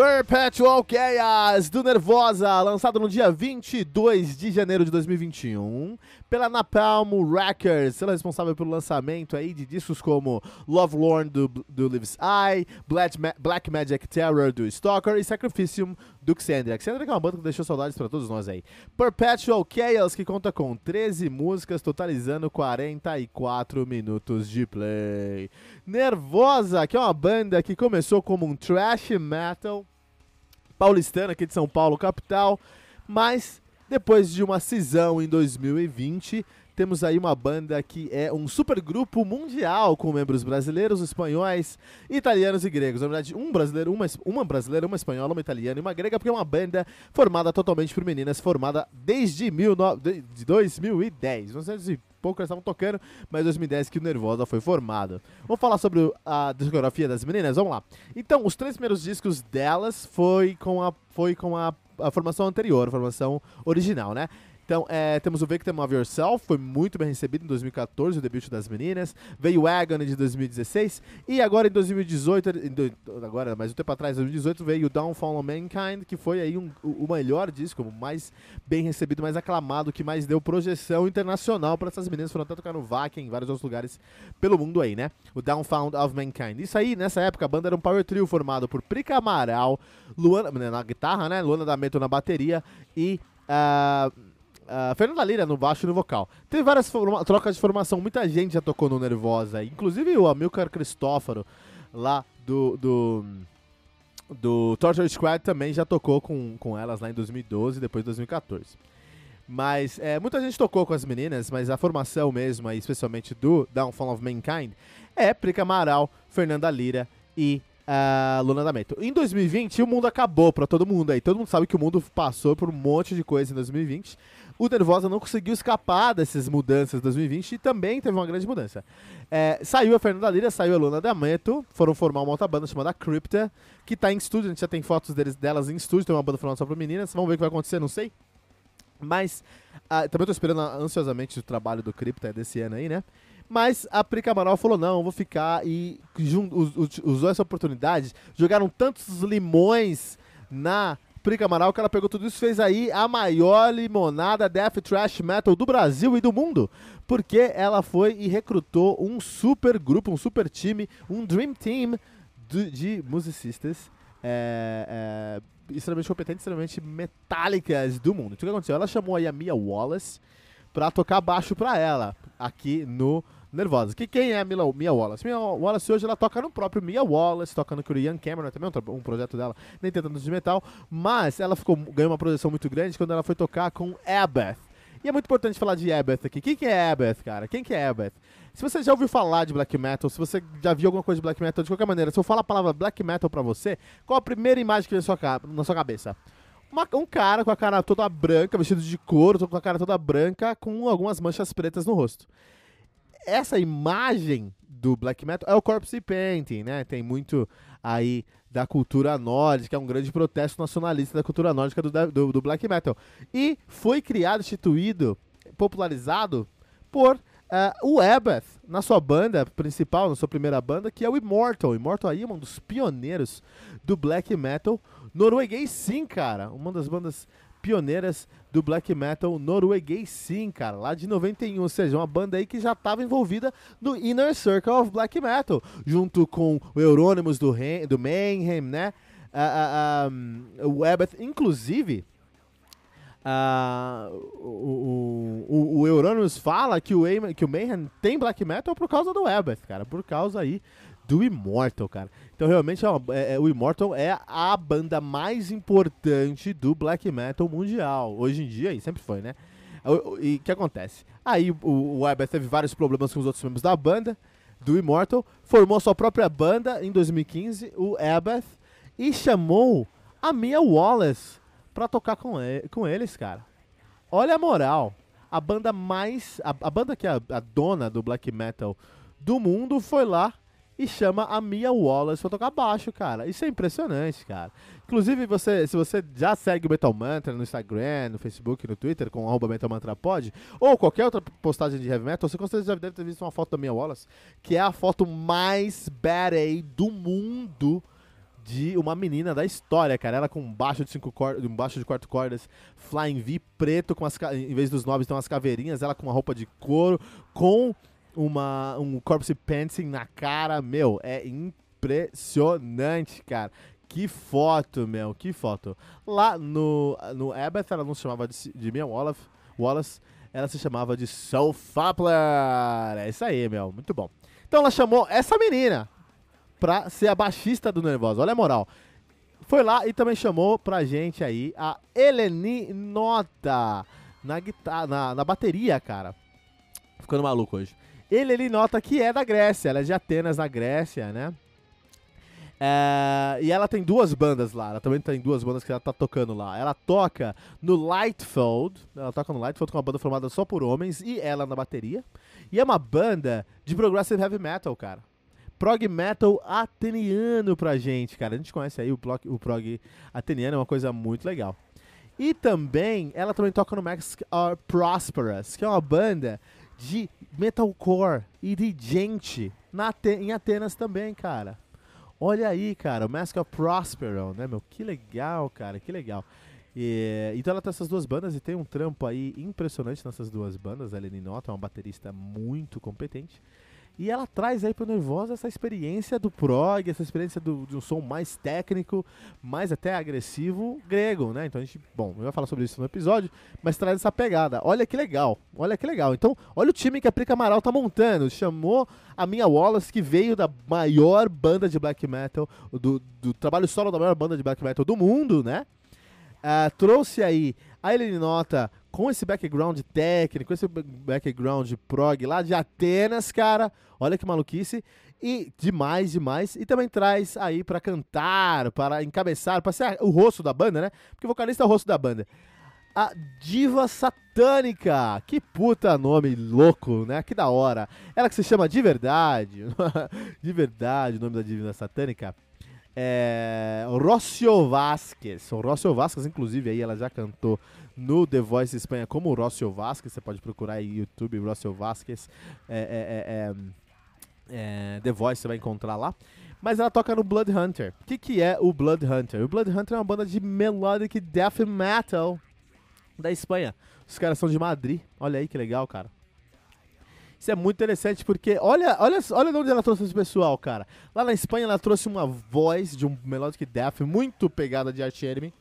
Perpetual Chaos do Nervosa, lançado no dia 22 de janeiro de 2021 pela Napalm Records, ela é responsável pelo lançamento aí de discos como Love Lorn do, do Lives Eye, Black, Ma Black Magic Terror do Stalker e Sacrificium do Xandria. Xandria é uma banda que deixou saudades para todos nós aí. Perpetual Chaos, que conta com 13 músicas, totalizando 44 minutos de play. Nervosa, que é uma banda que começou como um thrash metal paulistana aqui de São Paulo, capital, mas depois de uma cisão em 2020, temos aí uma banda que é um supergrupo mundial com membros brasileiros, espanhóis, italianos e gregos. Na verdade, um brasileiro, uma, uma brasileira, uma espanhola, uma italiana e uma grega, porque é uma banda formada totalmente por meninas, formada desde mil no, de, de 2010. Não sei se pouco eles estavam tocando, mas 2010 que o Nervosa foi formado. Vamos falar sobre a discografia das meninas? Vamos lá. Então, os três primeiros discos delas foi com a, foi com a, a formação anterior, a formação original, né? Então, é, temos o Victim of Yourself, foi muito bem recebido em 2014, o debut das meninas. Veio Agony de 2016. E agora em 2018, agora mais um tempo atrás, em 2018, veio o Downfall of Mankind, que foi aí um, o melhor disco, o mais bem recebido, mais aclamado, que mais deu projeção internacional para essas meninas. Foram até tocar no Vakin, em vários outros lugares pelo mundo aí, né? O Downfall of Mankind. Isso aí, nessa época, a banda era um power trio formado por Prica Amaral, Luana na guitarra, né? Luana da Meto na bateria e. Uh, Uh, Fernanda Lira no baixo e no vocal. Teve várias trocas de formação, muita gente já tocou no Nervosa, inclusive o Amilcar Cristófaro, lá do, do, do Torture Squad, também já tocou com, com elas lá em 2012 e depois 2014. Mas é, muita gente tocou com as meninas, mas a formação mesmo, aí, especialmente do Downfall of Mankind, é Prica Amaral, Fernanda Lira e uh, Luna da Meto. Em 2020, o mundo acabou pra todo mundo aí. Todo mundo sabe que o mundo passou por um monte de coisa em 2020 o Nervosa não conseguiu escapar dessas mudanças de 2020 e também teve uma grande mudança. É, saiu a Fernanda Lira, saiu a Luna D'Amato, foram formar uma outra banda chamada Crypta, que está em estúdio, a gente já tem fotos deles, delas em estúdio, tem uma banda falando só para meninas, vamos ver o que vai acontecer, não sei. Mas ah, também estou esperando ansiosamente o trabalho do Crypta desse ano aí, né? Mas a Pri Camaral falou: não, vou ficar e usou essa oportunidade. Jogaram tantos limões na Prica Amaral, que ela pegou tudo isso fez aí a maior limonada death trash metal do Brasil e do mundo. Porque ela foi e recrutou um super grupo, um super time, um dream team de, de musicistas é, é, extremamente competentes, extremamente metálicas do mundo. Então o que aconteceu? Ela chamou aí a Mia Wallace pra tocar baixo pra ela, aqui no nervosas. Que quem é a Mila, Mia Wallace? Mia Wallace hoje ela toca no próprio Mia Wallace, toca no Korean Cameron, também um, um projeto dela, nem tem tanto de metal, mas ela ficou ganhou uma projeção muito grande quando ela foi tocar com Abath. E é muito importante falar de Abath aqui. Quem que é Abath, cara? Quem que é Abath? Se você já ouviu falar de black metal, se você já viu alguma coisa de black metal, de qualquer maneira, se eu falar a palavra black metal pra você, qual a primeira imagem que vem na sua, na sua cabeça? Uma, um cara com a cara toda branca, vestido de couro, com a cara toda branca, com algumas manchas pretas no rosto essa imagem do black metal é o corpse painting, né? Tem muito aí da cultura nórdica, é um grande protesto nacionalista da cultura nórdica do, do, do black metal. E foi criado, instituído, popularizado por uh, o Abath, na sua banda principal, na sua primeira banda, que é o Immortal. Immortal aí é um dos pioneiros do black metal norueguês, sim, cara. Uma das bandas pioneiras do black metal norueguês, sim, cara, lá de 91, ou seja, uma banda aí que já estava envolvida no Inner Circle of Black Metal, junto com o Euronymous do, do Mayhem, né? Uh, uh, um, o Abbott, inclusive, uh, o, o, o, Euronymous fala que o, que o Mayhem tem black metal por causa do Abbott, cara, por causa aí do Immortal, cara. Então, realmente, é, uma, é, o Immortal é a banda mais importante do black metal mundial. Hoje em dia, e sempre foi, né? E o que acontece? Aí o, o teve vários problemas com os outros membros da banda, do Immortal, formou sua própria banda em 2015, o Abbott, e chamou a Mia Wallace pra tocar com, ele, com eles, cara. Olha a moral. A banda mais. A, a banda que é a, a, dona do black metal do mundo foi lá e chama a Mia Wallace pra tocar baixo, cara. Isso é impressionante, cara. Inclusive, você, se você já segue o Metal Mantra no Instagram, no Facebook, no Twitter, com arroba Metal Mantra Pod, ou qualquer outra postagem de heavy metal, você com certeza já deve ter visto uma foto da Mia Wallace, que é a foto mais bad do mundo de uma menina da história, cara. Ela com um baixo de cinco cordas, um baixo de quatro cordas, Flying V preto com as em vez dos nobres tem umas caveirinhas, ela com uma roupa de couro, com uma um corpse painting na cara, meu, é impressionante, cara. Que foto, meu, que foto. Lá no, no Abbott ela não se chamava de, de Mia Wallace, Wallace, ela se chamava de Soul Fapler. É isso aí, meu, muito bom. Então ela chamou essa menina pra ser a baixista do Nervosa. Olha a moral. Foi lá e também chamou pra gente aí a Eleni Nota na, guitarra, na, na bateria, cara. Ficando maluco hoje. Eleni Nota que é da Grécia, ela é de Atenas, na Grécia, né? É, e ela tem duas bandas lá. Ela também tem duas bandas que ela tá tocando lá. Ela toca no Lightfold. Ela toca no Lightfold com uma banda formada só por homens e ela na bateria. E é uma banda de progressive heavy metal, cara prog metal ateniano pra gente, cara. A gente conhece aí o, prog, o prog ateniano, é uma coisa muito legal. E também, ela também toca no Max Are Prosperous, que é uma banda de metalcore e de gente na, em Atenas também, cara. Olha aí, cara, o Mask of Prospero, né, meu? Que legal, cara, que legal. E, então ela tem essas duas bandas e tem um trampo aí impressionante nessas duas bandas. A Eleni Nota é uma baterista muito competente. E ela traz aí pro Nervosa essa experiência do prog, essa experiência do, de um som mais técnico, mais até agressivo, grego, né? Então a gente, bom, eu vai falar sobre isso no episódio, mas traz essa pegada. Olha que legal, olha que legal. Então, olha o time que a Prica Amaral tá montando. Chamou a minha Wallace, que veio da maior banda de black metal, do, do trabalho solo da maior banda de black metal do mundo, né? Uh, trouxe aí a Helene Nota com esse background técnico, esse background prog lá de Atenas, cara. Olha que maluquice. E demais, demais. E também traz aí para cantar, para encabeçar, para ser o rosto da banda, né? Porque o vocalista é o rosto da banda. A Diva Satânica. Que puta nome louco, né? Que da hora. Ela que se chama de verdade. de verdade, o nome da Diva Satânica. É. Rocio Vasquez. O Rocio Vasquez, inclusive, aí ela já cantou no The Voice Espanha como Rocio Vasquez. Você pode procurar aí YouTube Rocio Vasquez. É, é, é, é, é, The Voice você vai encontrar lá. Mas ela toca no Blood Hunter. O que, que é o Blood Hunter? O Blood Hunter é uma banda de melodic death metal da Espanha. Os caras são de Madrid. Olha aí que legal, cara. Isso é muito interessante porque olha, olha, olha de onde ela trouxe esse pessoal, cara. Lá na Espanha ela trouxe uma voz de um melodic death muito pegada de Arch Enemy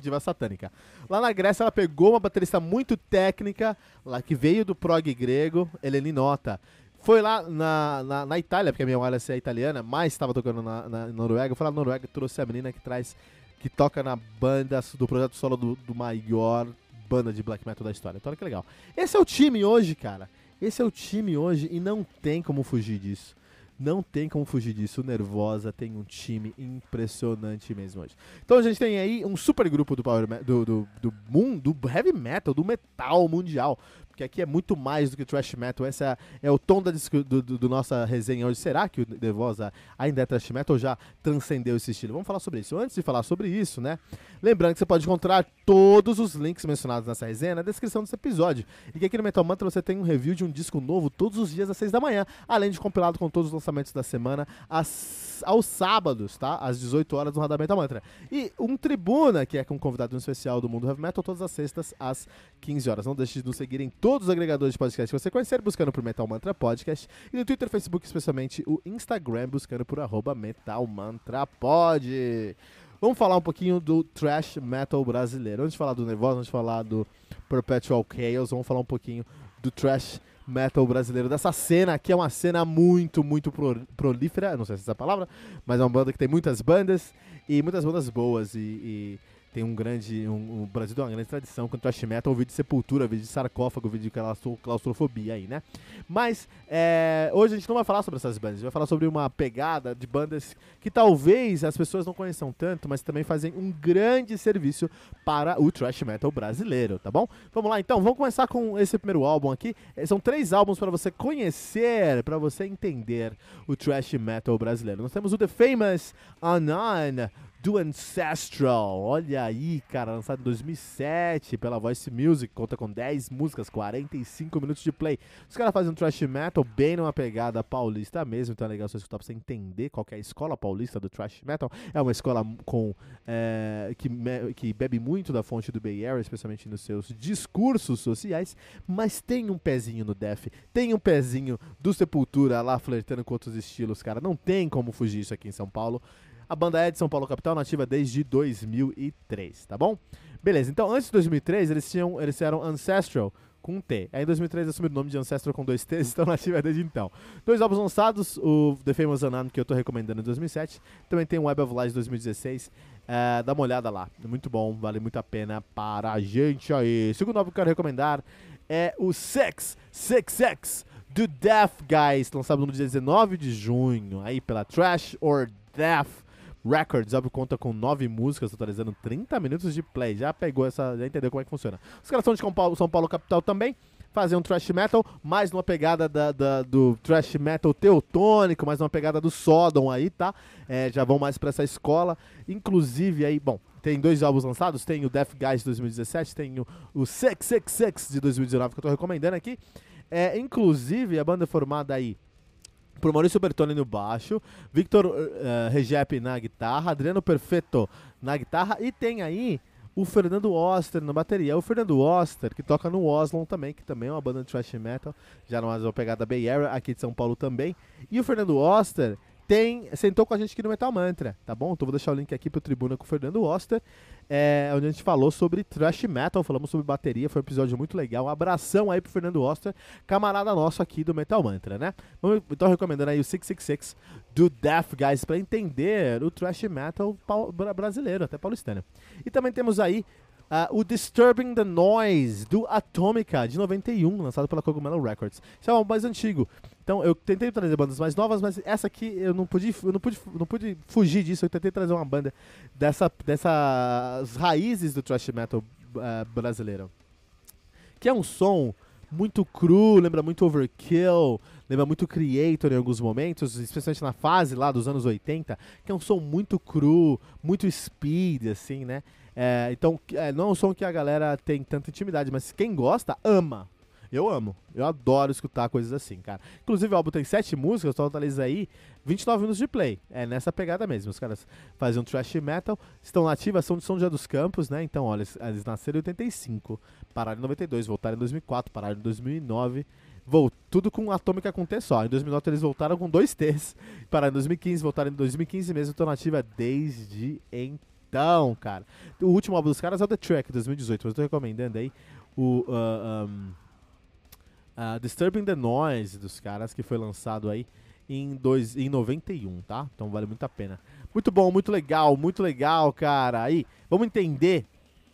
diva satânica. Lá na Grécia ela pegou uma baterista muito técnica, lá que veio do prog grego, Eleni Nota. Foi lá na, na, na Itália, porque a minha Wallace é italiana, mas estava tocando na, na, Noruega. Foi lá na Noruega trouxe a menina que traz, que toca na banda do projeto solo do, do maior banda de black metal da história. Então olha que legal. Esse é o time hoje, cara. Esse é o time hoje e não tem como fugir disso. Não tem como fugir disso. O Nervosa tem um time impressionante mesmo hoje. Então a gente tem aí um super grupo do, power do, do, do do heavy metal, do metal mundial porque aqui é muito mais do que thrash metal. Esse é, é o tom da do, do, do, nossa resenha hoje. Será que o Devosa ainda é thrash metal ou já transcendeu esse estilo? Vamos falar sobre isso. Antes de falar sobre isso, né? Lembrando que você pode encontrar todos os links mencionados nessa resenha na descrição desse episódio. E que aqui no Metal Mantra você tem um review de um disco novo todos os dias às 6 da manhã, além de compilado com todos os lançamentos da semana às, aos sábados, tá? Às 18 horas no Radar Metal Mantra. E um Tribuna, que é com um convidado especial do mundo heavy metal, todas as sextas às 15 horas. Não deixe de nos seguir em todos todos os agregadores de podcast que você conhecer, buscando por Metal Mantra Podcast. E no Twitter, Facebook, especialmente o Instagram, buscando por arroba Metal Mantra Pod. Vamos falar um pouquinho do trash metal brasileiro. Antes de falar do Nervosa, antes de falar do Perpetual Chaos, vamos falar um pouquinho do trash metal brasileiro, dessa cena que é uma cena muito, muito pro, prolífera, não sei se é essa palavra, mas é uma banda que tem muitas bandas e muitas bandas boas e, e tem um grande. Um, o Brasil tem uma grande tradição com thrash metal, vídeo de sepultura, vídeo de sarcófago, vídeo de claustrofobia aí, né? Mas é, hoje a gente não vai falar sobre essas bandas, a gente vai falar sobre uma pegada de bandas que talvez as pessoas não conheçam tanto, mas também fazem um grande serviço para o thrash metal brasileiro, tá bom? Vamos lá então, vamos começar com esse primeiro álbum aqui. É, são três álbuns para você conhecer, para você entender o thrash metal brasileiro. Nós temos o The Famous Anon do Ancestral. Olha aí, cara, lançado em 2007 pela Voice Music, conta com 10 músicas, 45 minutos de play. Os caras fazem um thrash metal bem numa pegada paulista mesmo, então é legal você escutar pra você entender qual é a escola paulista do thrash metal. É uma escola com é, que, que bebe muito da fonte do Bay Area, especialmente nos seus discursos sociais, mas tem um pezinho no Def, tem um pezinho do Sepultura lá flertando com outros estilos, cara. Não tem como fugir isso aqui em São Paulo. A banda é de São Paulo capital, nativa desde 2003, tá bom? Beleza, então antes de 2003 eles tinham, eles eram Ancestral com um T. Aí em 2003 assumiram o nome de Ancestral com dois T's, estão nativa desde então. Dois álbuns lançados, o The Famous Anan, que eu tô recomendando em 2007, também tem o Web of Lies 2016, é, dá uma olhada lá, muito bom, vale muito a pena para a gente aí. Segundo álbum que eu quero recomendar é o Sex, Sex Sex, do Death Guys, lançado no dia 19 de junho, aí pela Trash or Death Records. Óbvio, conta com nove músicas, totalizando 30 minutos de play. Já pegou essa, já entendeu como é que funciona. Os caras são de São Paulo, São Paulo capital também. Fazem um thrash metal, mais numa pegada da, da, do thrash metal teutônico, mais numa pegada do Sodom aí, tá? É, já vão mais para essa escola. Inclusive aí, bom, tem dois álbuns lançados, tem o Death Guys de 2017, tem o, o 666 de 2019 que eu tô recomendando aqui. É, inclusive, a banda formada aí por Maurício Bertoni no baixo, Victor uh, Regep na guitarra, Adriano Perfetto na guitarra e tem aí o Fernando Oster na bateria. O Fernando Oster, que toca no Oslon também, que também é uma banda de thrash metal, já não é uma pegada Bay Area, aqui de São Paulo também. E o Fernando Oster tem, sentou com a gente aqui no Metal Mantra, tá bom? Então vou deixar o link aqui pro Tribuna com o Fernando Oster, é, onde a gente falou sobre thrash metal, falamos sobre bateria, foi um episódio muito legal. Um abração aí pro Fernando Oster, camarada nosso aqui do Metal Mantra, né? Então recomendando aí o 666 do Death Guys para entender o thrash metal brasileiro, até paulistano. E também temos aí Uh, o Disturbing the Noise, do Atomica, de 91, lançado pela Cogumelo Records. Isso é um mais antigo. Então eu tentei trazer bandas mais novas, mas essa aqui eu não pude, eu não pude, não pude fugir disso. Eu tentei trazer uma banda dessa, dessas raízes do thrash metal uh, brasileiro. Que é um som muito cru, lembra muito Overkill, lembra muito Creator em alguns momentos, especialmente na fase lá dos anos 80, que é um som muito cru, muito speed, assim, né? É, então, é, não é um som que a galera tem tanta intimidade, mas quem gosta, ama. Eu amo. Eu adoro escutar coisas assim, cara. Inclusive, o álbum tem sete músicas, totaliza aí 29 minutos de play. É nessa pegada mesmo. Os caras fazem um thrash metal, estão nativas, são de São José dos Campos, né? Então, olha, eles nasceram em 85, pararam em 92, voltaram em 2004, pararam em 2009. Vou, tudo com atômica com T só. Em 2009 eles voltaram com dois T's. Pararam em 2015, voltaram em 2015 mesmo. Estão nativa desde então, cara. O último álbum dos caras é o The Track, 2018. Mas eu tô recomendando aí o... Uh, um, uh, Disturbing the Noise dos caras, que foi lançado aí em, dois, em 91, tá? Então vale muito a pena. Muito bom, muito legal, muito legal, cara. Aí, vamos entender.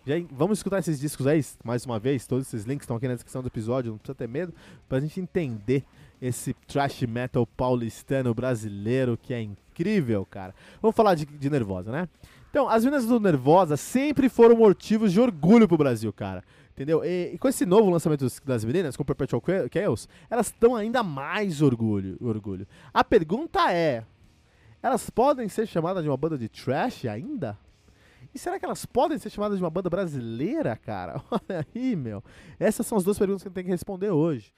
Já, vamos escutar esses discos aí, mais uma vez. Todos esses links estão aqui na descrição do episódio, não precisa ter medo. Pra gente entender esse trash metal paulistano brasileiro que é incrível, cara. Vamos falar de, de Nervosa, né? Então, as meninas do Nervosa sempre foram motivos de orgulho pro Brasil, cara. Entendeu? E, e, com esse novo lançamento das meninas, com Perpetual Chaos, elas estão ainda mais orgulho, orgulho. A pergunta é: elas podem ser chamadas de uma banda de trash ainda? E será que elas podem ser chamadas de uma banda brasileira, cara? Olha aí, meu. Essas são as duas perguntas que a gente tem que responder hoje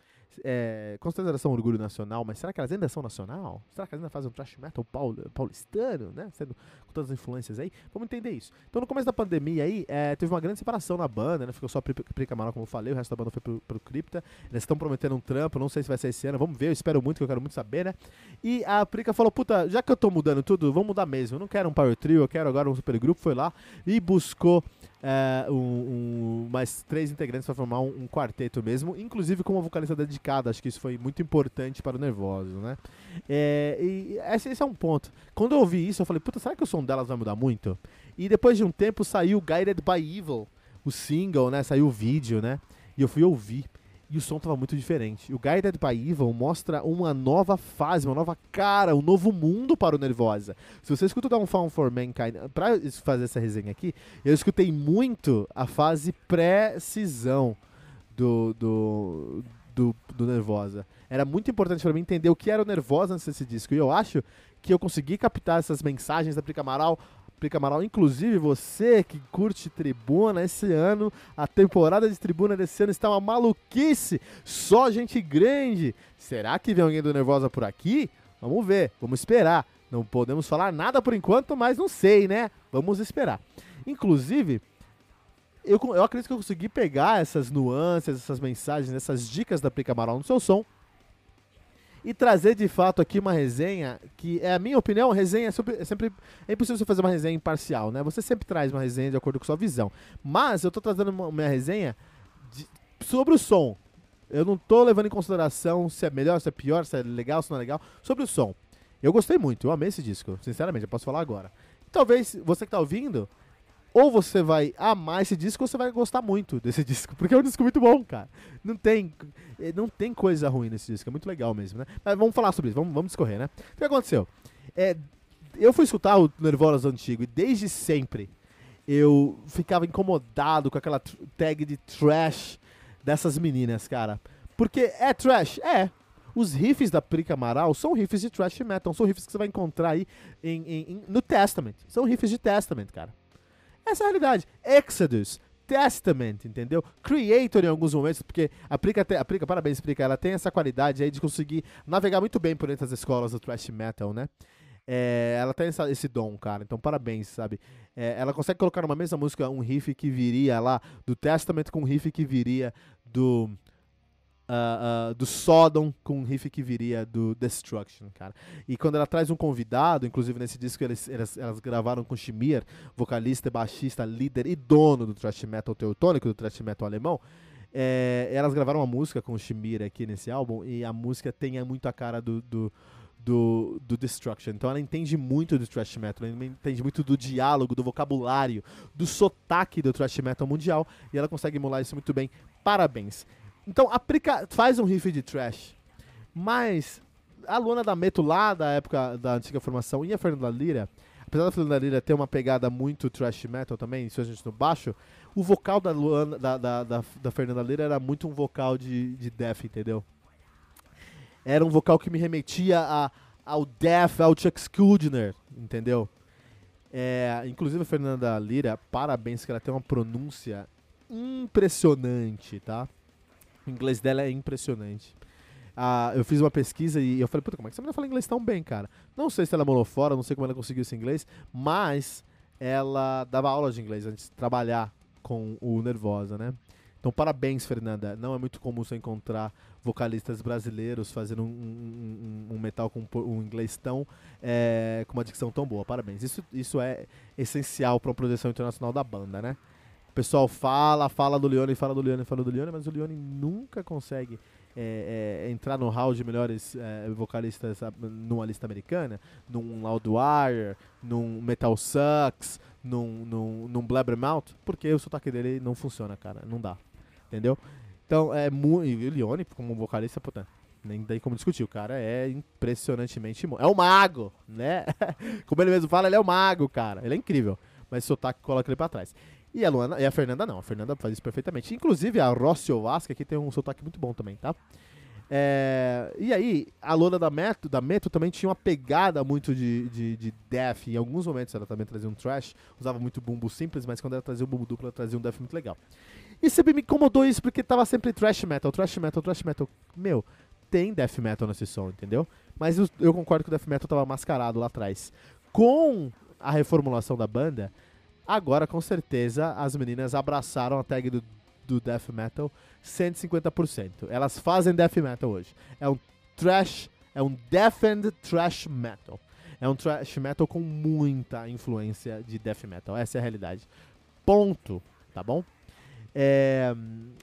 é, elas são orgulho nacional, mas será que elas ainda são nacional? Será que elas ainda fazem um trash metal paul paulistano, né? Sendo, com todas as influências aí? Vamos entender isso. Então, no começo da pandemia aí, é, teve uma grande separação na banda, né? Ficou só a Prica Amaral, como eu falei, o resto da banda foi pro, pro Cripta. Eles estão prometendo um trampo, não sei se vai ser esse ano, vamos ver, eu espero muito, que eu quero muito saber, né? E a Prica falou, puta, já que eu tô mudando tudo, vamos mudar mesmo. Eu não quero um power trio, eu quero agora um supergrupo. Foi lá e buscou é, um, um, mais três integrantes para formar um, um, quarteto mesmo, inclusive com uma vocalista dedicada. Acho que isso foi muito importante para o Nervoso, né? É, e esse, esse, é um ponto. Quando eu ouvi isso, eu falei, puta, será que o som delas vai mudar muito? E depois de um tempo saiu Guided by Evil, o single, né? Saiu o vídeo, né? E eu fui ouvir e o som tava muito diferente. O Guided by Evil mostra uma nova fase, uma nova cara, um novo mundo para o Nervosa. Se você escuta Down Found for Mankind, pra fazer essa resenha aqui, eu escutei muito a fase pré-cisão do, do, do, do, Nervosa. Era muito importante para mim entender o que era o Nervosa antes desse disco. E eu acho que eu consegui captar essas mensagens da Prica Amaral Plica Amaral. Inclusive, você que curte tribuna esse ano, a temporada de tribuna desse ano está uma maluquice. Só gente grande. Será que vem alguém do Nervosa por aqui? Vamos ver, vamos esperar. Não podemos falar nada por enquanto, mas não sei, né? Vamos esperar. Inclusive, eu, eu acredito que eu consegui pegar essas nuances, essas mensagens, essas dicas da Plica Amaral no seu som e trazer de fato aqui uma resenha que é a minha opinião, resenha é sempre, é sempre é impossível você fazer uma resenha imparcial, né? Você sempre traz uma resenha de acordo com sua visão. Mas eu tô trazendo uma, minha resenha de, sobre o som. Eu não tô levando em consideração se é melhor, se é pior, se é legal, se não é legal, sobre o som. Eu gostei muito, eu amei esse disco, sinceramente, eu posso falar agora. Talvez você que tá ouvindo ou você vai amar esse disco ou você vai gostar muito desse disco, porque é um disco muito bom, cara. Não tem, eh, não tem coisa ruim nesse disco, é muito legal mesmo, né? Mas vamos falar sobre isso, vamos, vamos discorrer, né? O que aconteceu? É, eu fui escutar o Nervolas antigo e desde sempre eu ficava incomodado com aquela tag de trash dessas meninas, cara. Porque é trash? É. Os riffs da Prica Amaral são riffs de trash metal, são riffs que você vai encontrar aí em, em, em, no Testament. São riffs de Testament, cara. Essa é a realidade. Exodus, Testament, entendeu? Creator em alguns momentos, porque aplica, aplica parabéns, aplica, ela tem essa qualidade aí de conseguir navegar muito bem por entre as escolas do thrash metal, né? É, ela tem essa, esse dom, cara. Então, parabéns, sabe? É, ela consegue colocar numa mesma música um riff que viria lá do Testament com um riff que viria do uh, uh, do Sodom com um riff que viria do Destruction, cara. E quando ela traz um convidado, inclusive nesse disco eles, elas, elas gravaram com Shimir, vocalista, baixista, líder e dono do thrash metal teutônico, do thrash metal alemão, é, elas gravaram uma música com Shimir aqui nesse álbum e a música tem muito a cara do, do do, do Destruction. Então ela entende muito do thrash metal, ela entende muito do diálogo, do vocabulário, do sotaque do thrash metal mundial e ela consegue emular isso muito bem. Parabéns. Então, aplica, faz um riff de trash. Mas a Luana da Meto lá da época da antiga formação e a Fernanda Lira, apesar da Fernanda Lira ter uma pegada muito trash metal também, isso a gente no baixo, o vocal da, Luana, da, da, da, da Fernanda Lira era muito um vocal de, de death, entendeu? Era um vocal que me remetia a, ao death, ao Chuck Schuldiner, entendeu? É, inclusive a Fernanda Lira, parabéns que ela tem uma pronúncia impressionante, tá? O inglês dela é impressionante. Ah, eu fiz uma pesquisa e eu falei, puta, como é que essa menina fala inglês tão bem, cara? Não sei se ela morou fora, não sei como ela conseguiu esse inglês, mas ela dava aula de inglês antes de trabalhar com o Nervosa, né? Então, parabéns, Fernanda. Não é muito comum você encontrar vocalistas brasileiros fazendo um, um, um metal com um inglês tão. É, com uma dicção tão boa. Parabéns. Isso, isso é essencial para uma projeção internacional da banda, né? Pessoal fala, fala do Leone, fala do Leone, fala do Leone, mas o Leone nunca consegue é, é, entrar no hall de melhores é, vocalistas numa lista americana, num Loudwire, num Metal Sucks, num, num, num Blabbermouth, porque o sotaque dele não funciona, cara, não dá, entendeu? Então, é muito. E o Leone, como vocalista, puta, nem tem como discutir. O cara é impressionantemente. É o mago, né? como ele mesmo fala, ele é o mago, cara. Ele é incrível. Mas o sotaque coloca ele pra trás. E a Luana, e a Fernanda não, a Fernanda faz isso perfeitamente. Inclusive a Rocio Vasca aqui tem um sotaque muito bom também, tá? É, e aí, a Luana da Meto, da Meto também tinha uma pegada muito de, de, de death. Em alguns momentos ela também trazia um trash, usava muito bumbo simples, mas quando ela trazia um bumbo duplo, ela trazia um death muito legal. E sempre me incomodou isso porque tava sempre trash metal, trash metal, trash metal. Meu, tem death metal nesse som, entendeu? Mas eu, eu concordo que o death metal tava mascarado lá atrás. Com a reformulação da banda, Agora, com certeza, as meninas abraçaram a tag do, do death metal 150%. Elas fazem death metal hoje. É um trash, é um deafened trash metal. É um trash metal com muita influência de death metal. Essa é a realidade. Ponto. Tá bom? É,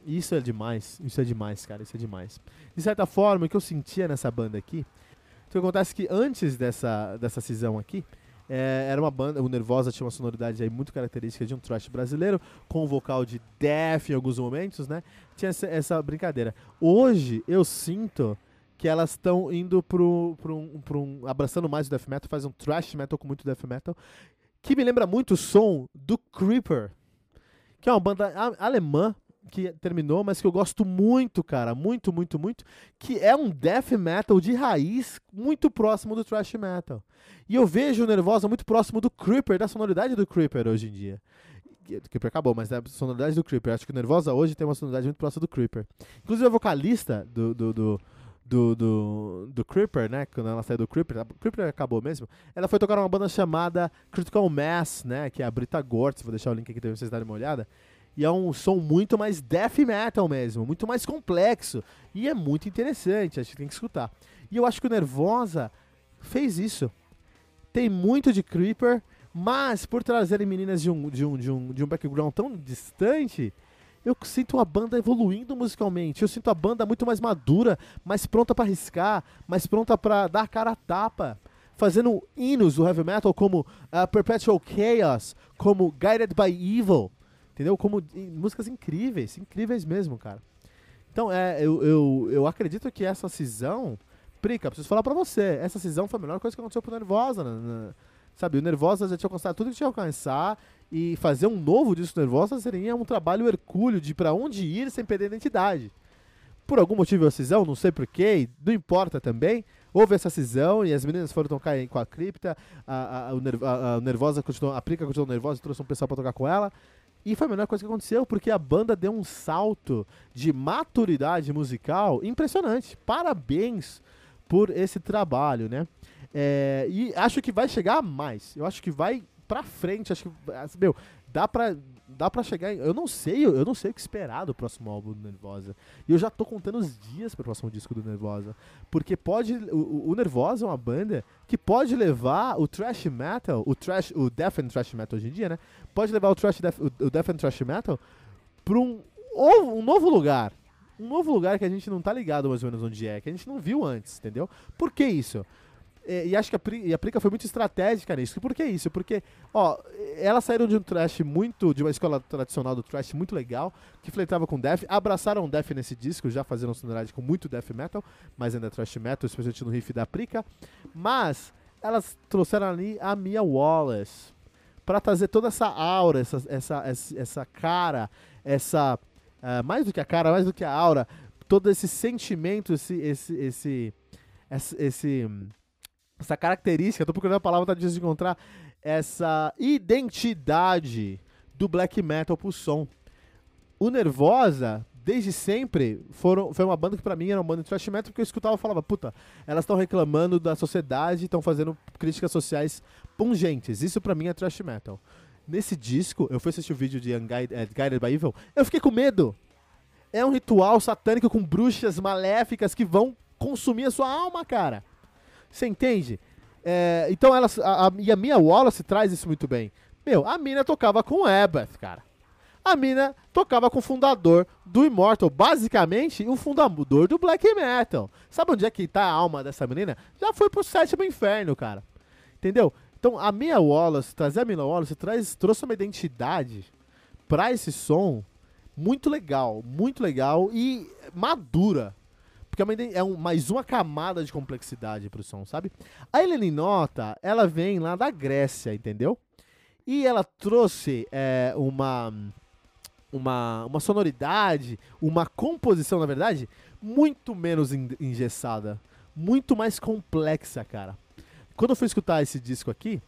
isso é demais. Isso é demais, cara. Isso é demais. De certa forma, o que eu sentia nessa banda aqui. O que acontece que antes dessa, dessa cisão aqui, é, era uma banda, o Nervosa tinha uma sonoridade aí muito característica de um thrash brasileiro, com um vocal de death em alguns momentos, né? Tinha essa, essa brincadeira. Hoje eu sinto que elas estão indo pro, pro, um, pro um. abraçando mais o death metal, faz um thrash metal com muito death metal, que me lembra muito o som do Creeper, que é uma banda alemã que terminou, mas que eu gosto muito, cara, muito, muito, muito, que é um death metal de raiz muito próximo do thrash metal. E eu vejo o Nervosa muito próximo do Creeper, da sonoridade do Creeper hoje em dia. O Creeper acabou, mas da sonoridade do Creeper. Acho que o Nervosa hoje tem uma sonoridade muito próxima do Creeper. Inclusive a vocalista do, do, do do, do, do Creeper, né? Quando ela saiu do Creeper, o Creeper acabou mesmo. Ela foi tocar uma banda chamada Critical Mass, né? Que é a Brita Gortz, vou deixar o link aqui pra vocês darem uma olhada. E é um som muito mais death metal mesmo, muito mais complexo. E é muito interessante, acho que tem que escutar. E eu acho que o Nervosa fez isso. Tem muito de Creeper, mas por trazerem meninas de um, de um, de um, de um background tão distante, eu sinto a banda evoluindo musicalmente. Eu sinto a banda muito mais madura, mais pronta para arriscar, mais pronta para dar cara a tapa. Fazendo hinos do heavy metal como uh, Perpetual Chaos, como Guided by Evil, Entendeu? Como músicas incríveis, incríveis mesmo, cara. Então, é, eu, eu, eu acredito que essa cisão. Prica, preciso falar pra você. Essa cisão foi a melhor coisa que aconteceu pro Nervosa. Né? né? Sabe, o Nervosa já tinha alcançado tudo que tinha alcançar. E fazer um novo disco Nervosa seria um trabalho hercúleo de para onde ir sem perder a identidade. Por algum motivo a cisão, não sei porquê, não importa também. Houve essa cisão e as meninas foram tocar com a cripta. A, a, a, a, Nervosa continuou, a Prica continuou nervosa e trouxe um pessoal pra tocar com ela. E foi a melhor coisa que aconteceu, porque a banda deu um salto de maturidade musical impressionante. Parabéns por esse trabalho, né? É, e acho que vai chegar mais. Eu acho que vai pra frente. Acho que, meu, dá pra dá para chegar. Em, eu não sei, eu não sei o que esperar do próximo álbum do Nervosa. E eu já tô contando os dias pro próximo disco do Nervosa. Porque pode. O, o Nervosa é uma banda que pode levar o thrash metal, o trash, o death and thrash metal hoje em dia, né? Pode levar o, trash death, o, o death and thrash metal pra um, um novo lugar. Um novo lugar que a gente não tá ligado mais ou menos onde é, que a gente não viu antes, entendeu? Por que isso? É, e acho que a, Pri, a Prica foi muito estratégica nisso. Por que isso? Porque, ó, elas saíram de um trash muito, de uma escola tradicional do trash muito legal, que flertava com death, abraçaram death nesse disco, já fazendo sonoridade com muito death metal, mas ainda é trash metal, especialmente no riff da Prica. Mas elas trouxeram ali a Mia Wallace para trazer toda essa aura, essa, essa, essa, essa cara, essa. Uh, mais do que a cara, mais do que a aura, todo esse sentimento, esse. esse, esse, esse, esse essa característica, tô procurando a palavra, tá difícil de encontrar, essa identidade do black metal pro som. O Nervosa, desde sempre, foram, foi uma banda que pra mim era uma banda de thrash metal, porque eu escutava e falava, puta, elas estão reclamando da sociedade, estão fazendo críticas sociais pungentes. Isso pra mim é thrash metal. Nesse disco, eu fui assistir o vídeo de Unguided, uh, Guided by Evil, eu fiquei com medo. É um ritual satânico com bruxas maléficas que vão consumir a sua alma, cara. Você entende? É, então ela, a, a, e a Mia Wallace traz isso muito bem. Meu, a mina tocava com Ebert, cara. A mina tocava com o fundador do Immortal, basicamente o fundador do Black Metal. Sabe onde é que tá a alma dessa menina? Já foi pro sétimo inferno, cara. Entendeu? Então a Mia Wallace, trazer a Mia Wallace, traz, trouxe uma identidade pra esse som muito legal, muito legal e madura, porque é, uma, é um, mais uma camada de complexidade pro som, sabe? A Helene Nota, ela vem lá da Grécia, entendeu? E ela trouxe é, uma, uma, uma sonoridade, uma composição, na verdade, muito menos engessada. Muito mais complexa, cara. Quando eu fui escutar esse disco aqui,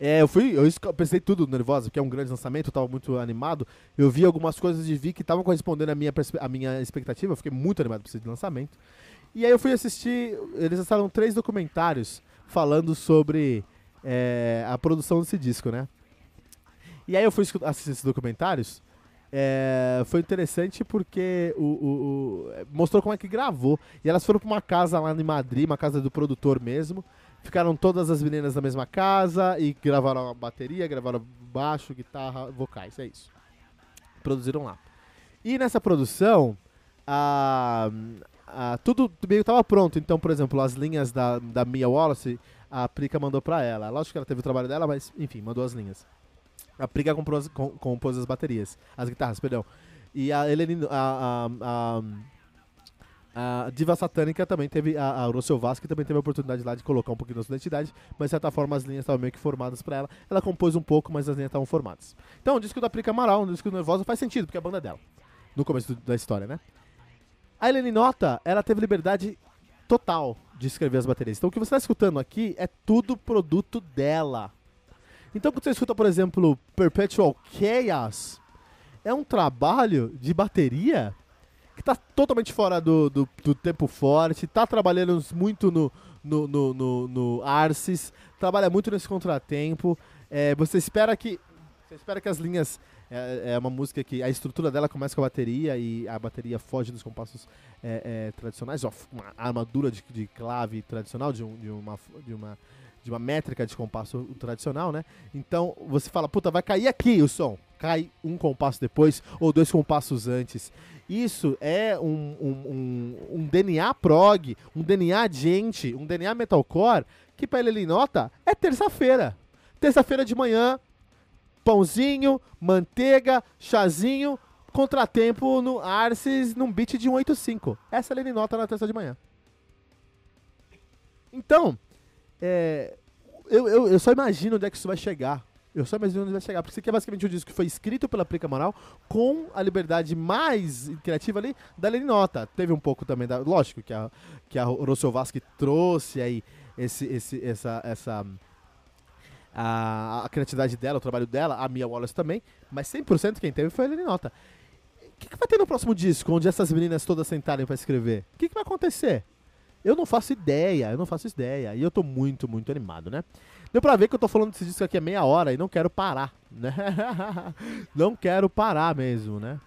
é, eu fui, eu pensei tudo nervosa, que é um grande lançamento, eu tava muito animado. Eu vi algumas coisas e vi que estavam correspondendo à minha, à minha expectativa, eu fiquei muito animado pra esse lançamento. E aí eu fui assistir, eles lançaram três documentários falando sobre é, a produção desse disco, né? E aí eu fui assistir esses documentários. É, foi interessante porque o, o, o, mostrou como é que gravou. E elas foram pra uma casa lá em Madrid, uma casa do produtor mesmo. Ficaram todas as meninas na mesma casa e gravaram a bateria, gravaram baixo, guitarra, vocais, é isso. Produziram lá. E nessa produção, a, a, tudo meio estava pronto. Então, por exemplo, as linhas da, da Mia Wallace, a Prica mandou para ela. Lógico que ela teve o trabalho dela, mas enfim, mandou as linhas. A Prica compôs, compôs as baterias, as guitarras, perdão. E a Helene, a, a, a, a Diva Satânica também teve, a, a Rossel Vasque também teve a oportunidade lá de colocar um pouquinho da sua identidade, mas de certa forma as linhas estavam meio que formadas para ela. Ela compôs um pouco, mas as linhas estavam formadas. Então, o disco da Prica Amaral, um disco nervoso, faz sentido, porque é a banda é dela. No começo do, da história, né? A Helene Nota, ela teve liberdade total de escrever as baterias. Então o que você está escutando aqui é tudo produto dela. Então quando você escuta, por exemplo, Perpetual Chaos, é um trabalho de bateria está totalmente fora do, do, do, tempo forte, está trabalhando muito no, no, no, no, no Arces, trabalha muito nesse contratempo. É, você espera que. Você espera que as linhas é, é, uma música que a estrutura dela começa com a bateria e a bateria foge dos compassos é, é, tradicionais, ó, uma armadura de, de clave tradicional, de, um, de, uma, de, uma, de uma métrica de compasso tradicional, né? Então você fala, puta, vai cair aqui o som. Cai um compasso depois ou dois compassos antes. Isso é um, um, um, um DNA prog, um DNA gente, um DNA metalcore que para ele nota é terça-feira. Terça-feira de manhã, pãozinho, manteiga, chazinho, contratempo no Arces num beat de 185. Essa ele nota na terça de manhã. Então, é, eu, eu, eu, só imagino onde é que isso vai chegar. Eu só imagino onde vai chegar. Porque isso aqui é basicamente um disco que foi escrito pela Prica Moral com a liberdade mais criativa ali da Leni Nota. Teve um pouco também da. Lógico que a, que a Rossovaski trouxe aí esse, esse, essa, essa a, a criatividade dela, o trabalho dela, a Mia Wallace também, mas 100% quem teve foi a Helene Nota. O que, que, vai ter no próximo disco, onde essas meninas todas sentarem para escrever? O que, que vai acontecer? Eu não faço ideia, eu não faço ideia. E eu tô muito, muito animado, né? Deu pra ver que eu tô falando desse disco aqui há meia hora e não quero parar, né? não quero parar mesmo, né?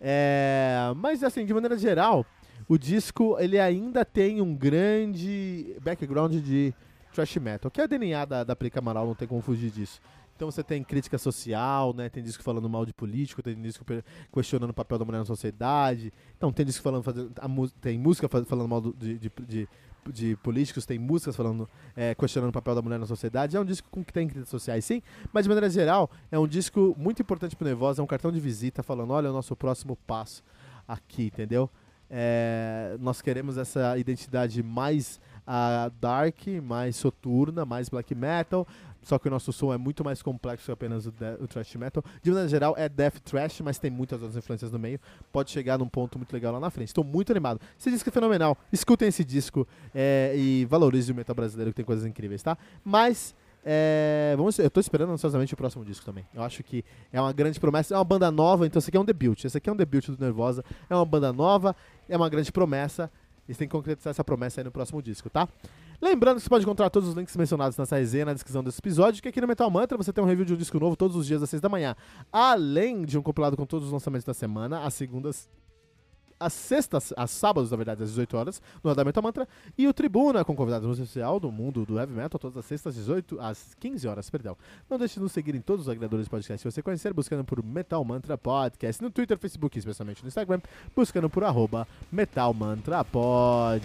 É, mas assim, de maneira geral, o disco ele ainda tem um grande background de thrash metal, que é a DNA da, da Plica Amaral, não tem como fugir disso. Então você tem crítica social, né? Tem disco falando mal de político, tem disco questionando o papel da mulher na sociedade. Então tem disco falando, fazendo, a, tem música falando mal de, de, de, de políticos, tem músicas falando, é, questionando o papel da mulher na sociedade. É um disco com que tem críticas sociais, sim, mas de maneira geral é um disco muito importante pro Nervosa, é um cartão de visita falando, olha o nosso próximo passo aqui, entendeu? É, nós queremos essa identidade mais a dark, mais soturna, mais black metal. Só que o nosso som é muito mais complexo que apenas o, o thrash metal. De maneira geral, é death thrash, mas tem muitas outras influências no meio. Pode chegar num ponto muito legal lá na frente. Estou muito animado. Esse disco é fenomenal. Escutem esse disco é, e valorizem o metal brasileiro, que tem coisas incríveis, tá? Mas. É, vamos, eu estou esperando ansiosamente o próximo disco também. Eu acho que é uma grande promessa. É uma banda nova, então esse aqui é um debut. Esse aqui é um debut do Nervosa. É uma banda nova, é uma grande promessa. Eles têm que concretizar essa promessa aí no próximo disco, tá? Lembrando que você pode encontrar todos os links mencionados nessa resenha na descrição desse episódio, que aqui no Metal Mantra você tem um review de um disco novo todos os dias às 6 da manhã. Além de um compilado com todos os lançamentos da semana, às segundas às sextas, às sábados, na verdade, às 18 horas, no Metal Mantra, e o Tribuna, com convidados no especial do mundo do Heavy Metal, todas as sextas, às 18, às 15 horas, perdão. Não deixe de nos seguir em todos os agregadores de podcast que você conhecer, buscando por Metal Mantra Podcast, no Twitter, Facebook, especialmente no Instagram, buscando por arroba Metal Mantra Pod.